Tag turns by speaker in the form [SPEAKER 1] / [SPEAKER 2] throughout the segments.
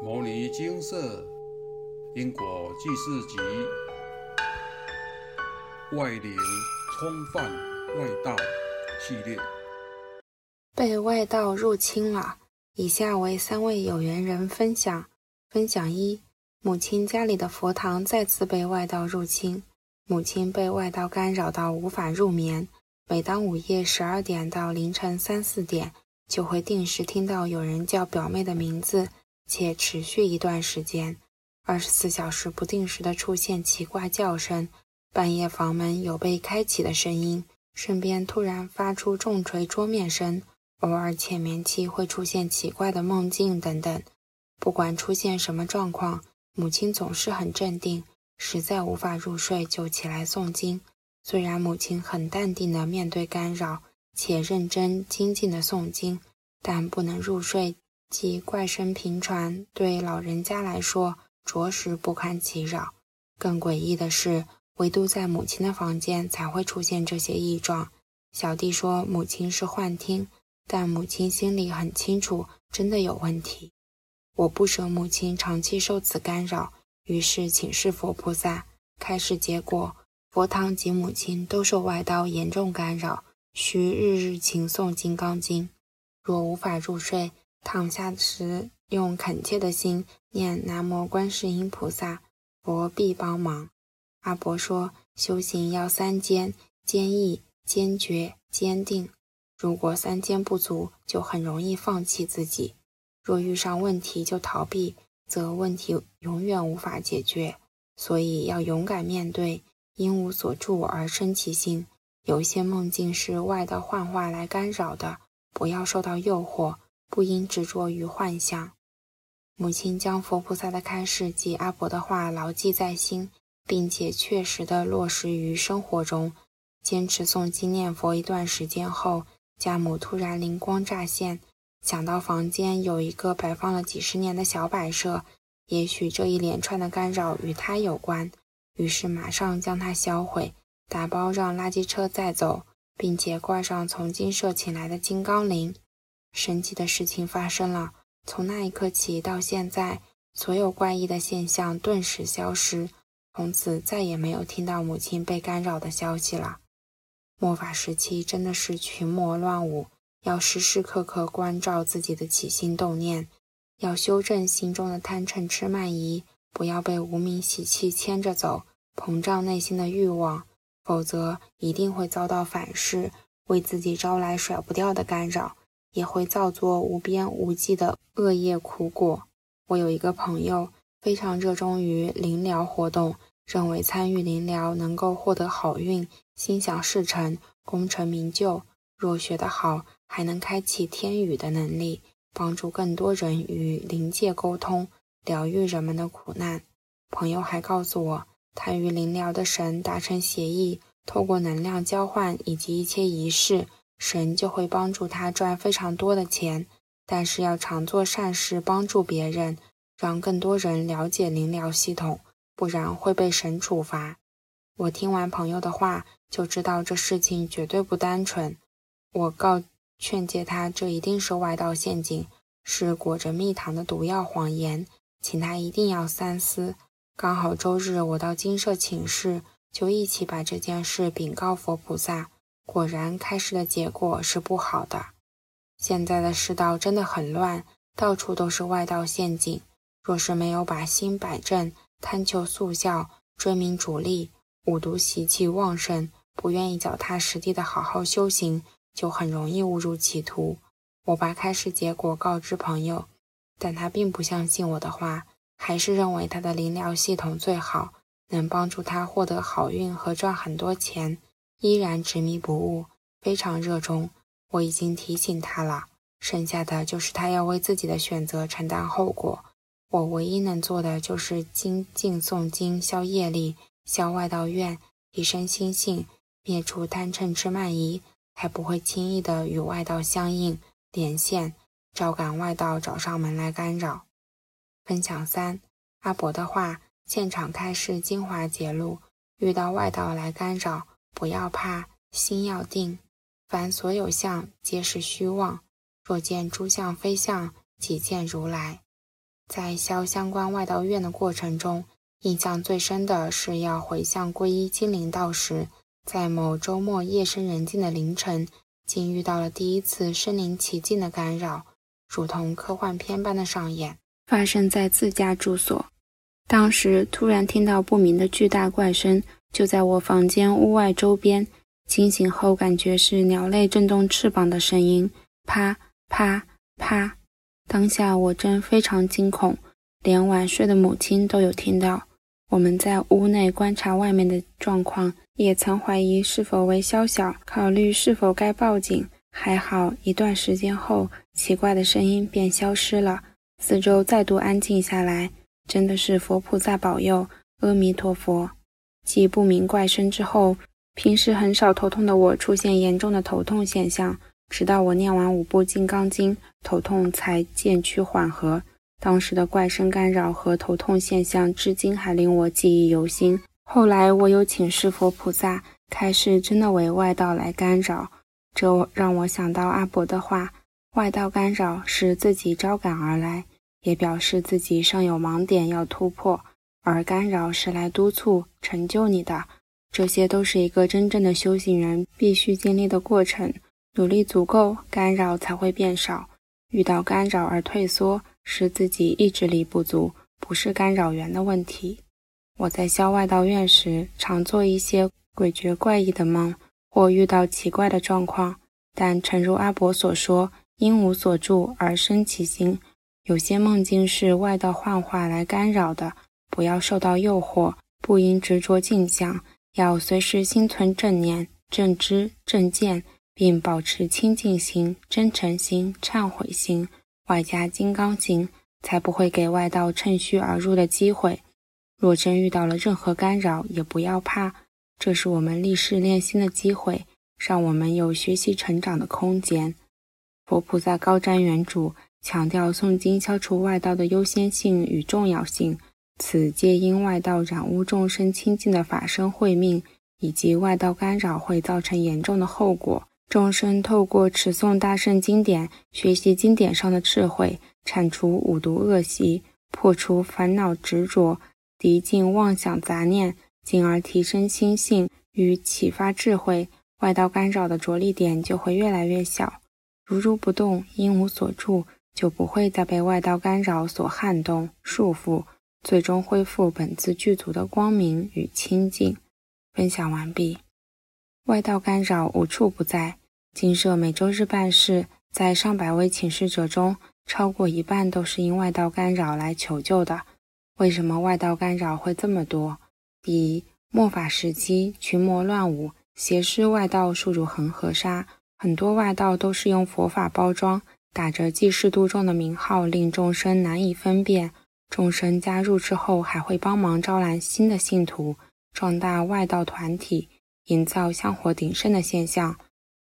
[SPEAKER 1] 《摩尼金色因果记事集》外灵冲犯外道系列，
[SPEAKER 2] 被外道入侵了。以下为三位有缘人分享：分享一，母亲家里的佛堂再次被外道入侵，母亲被外道干扰到无法入眠，每当午夜十二点到凌晨三四点，就会定时听到有人叫表妹的名字。且持续一段时间，二十四小时不定时的出现奇怪叫声，半夜房门有被开启的声音，身边突然发出重锤桌面声，偶尔浅眠期会出现奇怪的梦境等等。不管出现什么状况，母亲总是很镇定，实在无法入睡就起来诵经。虽然母亲很淡定的面对干扰，且认真精进的诵经，但不能入睡。即怪声频传，对老人家来说着实不堪其扰。更诡异的是，唯独在母亲的房间才会出现这些异状。小弟说母亲是幻听，但母亲心里很清楚，真的有问题。我不舍母亲长期受此干扰，于是请示佛菩萨。开示结果，佛堂及母亲都受外道严重干扰，需日日勤诵《金刚经》。若无法入睡，躺下时，用恳切的心念南无观世音菩萨，佛必帮忙。阿伯说，修行要三坚：坚毅、坚决、坚定。如果三坚不足，就很容易放弃自己。若遇上问题就逃避，则问题永远无法解决。所以要勇敢面对，因无所住而生其心。有些梦境是外道幻化来干扰的，不要受到诱惑。不应执着于幻想。母亲将佛菩萨的开示及阿伯的话牢记在心，并且确实的落实于生活中。坚持诵经念佛一段时间后，家母突然灵光乍现，想到房间有一个摆放了几十年的小摆设，也许这一连串的干扰与他有关，于是马上将它销毁，打包让垃圾车载走，并且挂上从金舍请来的金刚铃。神奇的事情发生了，从那一刻起到现在，所有怪异的现象顿时消失，从此再也没有听到母亲被干扰的消息了。末法时期真的是群魔乱舞，要时时刻刻关照自己的起心动念，要修正心中的贪嗔痴慢疑，不要被无名习气牵着走，膨胀内心的欲望，否则一定会遭到反噬，为自己招来甩不掉的干扰。也会造作无边无际的恶业苦果。我有一个朋友，非常热衷于灵疗活动，认为参与灵疗能够获得好运、心想事成、功成名就。若学得好，还能开启天语的能力，帮助更多人与灵界沟通，疗愈人们的苦难。朋友还告诉我，他与灵疗的神达成协议，透过能量交换以及一切仪式。神就会帮助他赚非常多的钱，但是要常做善事，帮助别人，让更多人了解灵疗系统，不然会被神处罚。我听完朋友的话，就知道这事情绝对不单纯。我告劝诫他，这一定是外道陷阱，是裹着蜜糖的毒药谎言，请他一定要三思。刚好周日我到金舍请示，就一起把这件事禀告佛菩萨。果然，开始的结果是不好的。现在的世道真的很乱，到处都是外道陷阱。若是没有把心摆正，贪求速效，追名逐利，五毒习气旺盛，不愿意脚踏实地的好好修行，就很容易误入歧途。我把开始结果告知朋友，但他并不相信我的话，还是认为他的灵疗系统最好，能帮助他获得好运和赚很多钱。依然执迷不悟，非常热衷。我已经提醒他了，剩下的就是他要为自己的选择承担后果。我唯一能做的就是精进诵经，消业力，消外道怨，提升心性，灭除贪嗔痴慢疑，才不会轻易的与外道相应连线，招感外道找上门来干扰。分享三：阿伯的话，现场开示精华节录。遇到外道来干扰。不要怕，心要定。凡所有相，皆是虚妄。若见诸相非相，即见如来。在消相关外道院的过程中，印象最深的是要回向皈依金陵道时，在某周末夜深人静的凌晨，竟遇到了第一次身临其境的干扰，如同科幻片般的上演，发生在自家住所。当时突然听到不明的巨大怪声，就在我房间屋外周边。惊醒后，感觉是鸟类震动翅膀的声音，啪啪啪。当下我真非常惊恐，连晚睡的母亲都有听到。我们在屋内观察外面的状况，也曾怀疑是否为宵小，考虑是否该报警。还好，一段时间后，奇怪的声音便消失了，四周再度安静下来。真的是佛菩萨保佑，阿弥陀佛。继不明怪声之后。平时很少头痛的我，出现严重的头痛现象，直到我念完五部《金刚经》，头痛才渐趋缓和。当时的怪声干扰和头痛现象，至今还令我记忆犹新。后来我有请示佛菩萨，开示真的为外道来干扰，这让我想到阿伯的话：外道干扰是自己招感而来，也表示自己尚有盲点要突破；而干扰是来督促成就你的。这些都是一个真正的修行人必须经历的过程，努力足够，干扰才会变少。遇到干扰而退缩，是自己意志力不足，不是干扰源的问题。我在校外道院时，常做一些诡谲怪异的梦，或遇到奇怪的状况。但诚如阿伯所说，因无所住而生其心。有些梦境是外道幻化来干扰的，不要受到诱惑，不应执着镜像。要随时心存正念、正知、正见，并保持清净心、真诚心、忏悔心，外加金刚心，才不会给外道趁虚而入的机会。若真遇到了任何干扰，也不要怕，这是我们立誓练心的机会，让我们有学习成长的空间。佛菩萨高瞻远瞩，强调诵经消除外道的优先性与重要性。此皆因外道染污众生清净的法身慧命，以及外道干扰会造成严重的后果。众生透过持诵大圣经典，学习经典上的智慧，铲除五毒恶习，破除烦恼执着，涤净妄想杂念，进而提升心性与启发智慧，外道干扰的着力点就会越来越小。如如不动，因无所住，就不会再被外道干扰所撼动束缚。最终恢复本自具足的光明与清净。分享完毕。外道干扰无处不在。金舍每周日办事，在上百位请示者中，超过一半都是因外道干扰来求救的。为什么外道干扰会这么多？第一，末法时期群魔乱舞，邪师外道数如恒河沙，很多外道都是用佛法包装，打着济世度众的名号，令众生难以分辨。众生加入之后，还会帮忙招揽新的信徒，壮大外道团体，营造香火鼎盛的现象。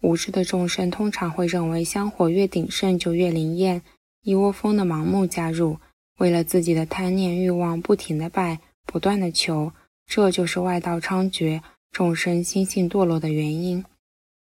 [SPEAKER 2] 无知的众生通常会认为香火越鼎盛就越灵验，一窝蜂的盲目加入，为了自己的贪念欲望，不停的拜，不断的求，这就是外道猖獗，众生心性堕落的原因。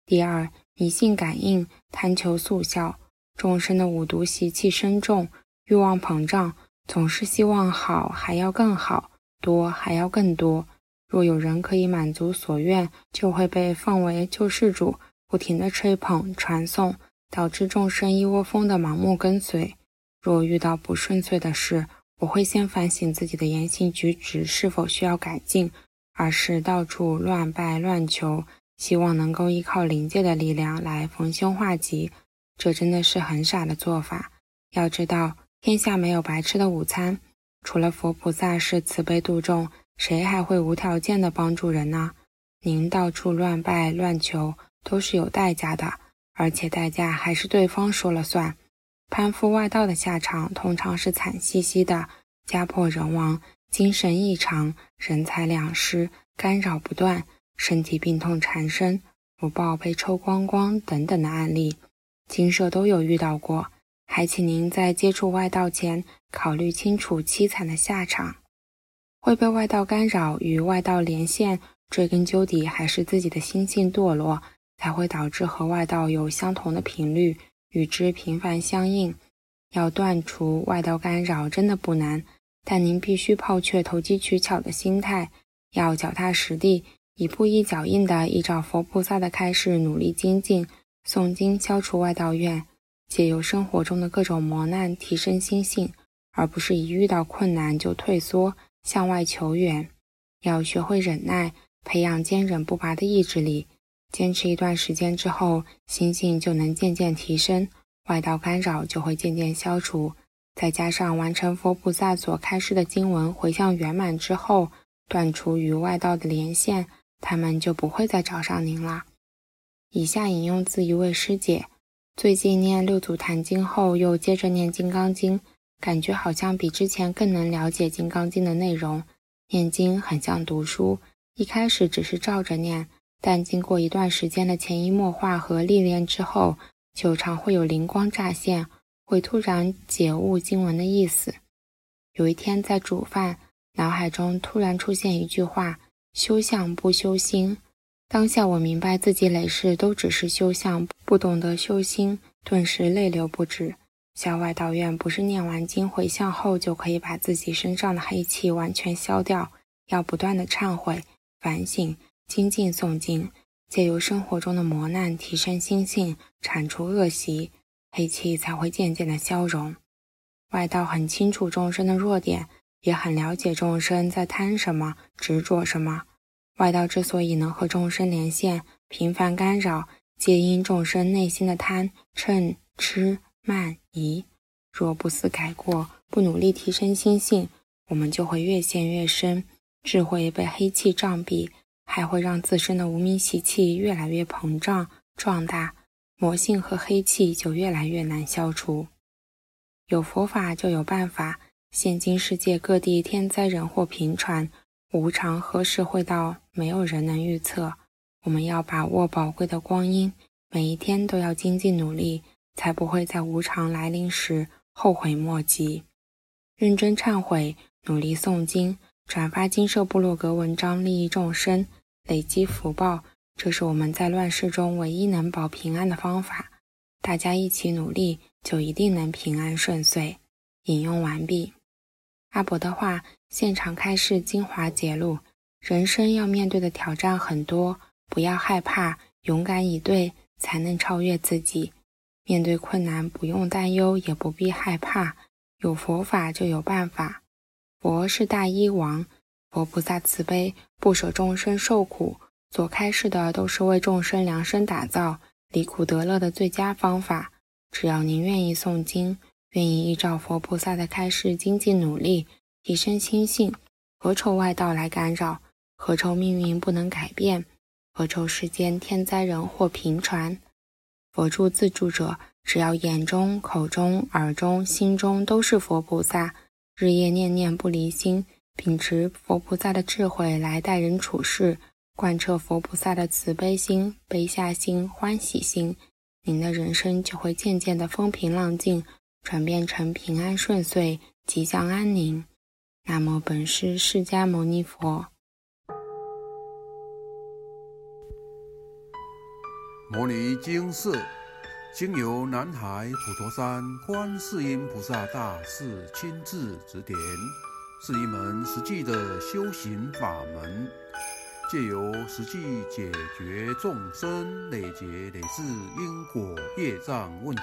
[SPEAKER 2] 第二，迷信感应，贪求速效，众生的五毒习气深重，欲望膨胀。总是希望好还要更好，多还要更多。若有人可以满足所愿，就会被奉为救世主，不停的吹捧传颂，导致众生一窝蜂的盲目跟随。若遇到不顺遂的事，我会先反省自己的言行举止是否需要改进，而是到处乱拜乱求，希望能够依靠灵界的力量来逢凶化吉。这真的是很傻的做法。要知道。天下没有白吃的午餐，除了佛菩萨是慈悲度众，谁还会无条件的帮助人呢？您到处乱拜乱求，都是有代价的，而且代价还是对方说了算。攀附外道的下场通常是惨兮兮的，家破人亡、精神异常、人财两失、干扰不断、身体病痛缠身、福报被抽光光等等的案例，金舍都有遇到过。还请您在接触外道前，考虑清楚凄惨的下场。会被外道干扰与外道连线，追根究底还是自己的心性堕落，才会导致和外道有相同的频率，与之频繁相应。要断除外道干扰真的不难，但您必须抛却投机取巧的心态，要脚踏实地，一步一脚印地依照佛菩萨的开示努力精进，诵经消除外道怨，借由生活中的各种磨难提升心性，而不是一遇到困难就退缩向外求援。要学会忍耐，培养坚韧不拔的意志力，坚持一段时间之后，心性就能渐渐提升。外道干扰就会渐渐消除，再加上完成佛菩萨所开示的经文回向圆满之后，断除与外道的连线，他们就不会再找上您了。以下引用自一位师姐：最近念六祖坛经后，又接着念金刚经，感觉好像比之前更能了解金刚经的内容。念经很像读书，一开始只是照着念，但经过一段时间的潜移默化和历练之后。就常会有灵光乍现，会突然解悟经文的意思。有一天在煮饭，脑海中突然出现一句话：“修相不修心。”当下我明白自己累世都只是修相，不懂得修心，顿时泪流不止。校外道院不是念完经回向后就可以把自己身上的黑气完全消掉，要不断的忏悔、反省、精进诵经。借由生活中的磨难提升心性，铲除恶习，黑气才会渐渐的消融。外道很清楚众生的弱点，也很了解众生在贪什么、执着什么。外道之所以能和众生连线，频繁干扰，皆因众生内心的贪、嗔、痴、慢、疑。若不思改过，不努力提升心性，我们就会越陷越深，智慧被黑气障蔽。还会让自身的无名习气越来越膨胀壮大，魔性和黑气就越来越难消除。有佛法就有办法。现今世界各地天灾人祸频传，无常何时会到？没有人能预测。我们要把握宝贵的光阴，每一天都要精进努力，才不会在无常来临时后悔莫及。认真忏悔，努力诵经，转发金色部落格文章，利益众生。累积福报，这是我们在乱世中唯一能保平安的方法。大家一起努力，就一定能平安顺遂。引用完毕。阿伯的话，现场开示精华节录：人生要面对的挑战很多，不要害怕，勇敢以对，才能超越自己。面对困难，不用担忧，也不必害怕，有佛法就有办法。佛是大医王。佛菩萨慈悲，不舍众生受苦，所开示的都是为众生量身打造离苦得乐的最佳方法。只要您愿意诵经，愿意依照佛菩萨的开示精进努力，提升心性，何愁外道来干扰？何愁命运不能改变？何愁世间天灾人祸频传？佛助自助者，只要眼中、口中、耳中、心中都是佛菩萨，日夜念念不离心。秉持佛菩萨的智慧来待人处事，贯彻佛菩萨的慈悲心、悲下心、欢喜心，您的人生就会渐渐的风平浪静，转变成平安顺遂、吉祥安宁。南无本师释迦牟尼佛。
[SPEAKER 1] 摩尼经寺经由南海普陀山观世音菩萨大士亲自指点。是一门实际的修行法门，借由实际解决众生累劫累世因果业障问题，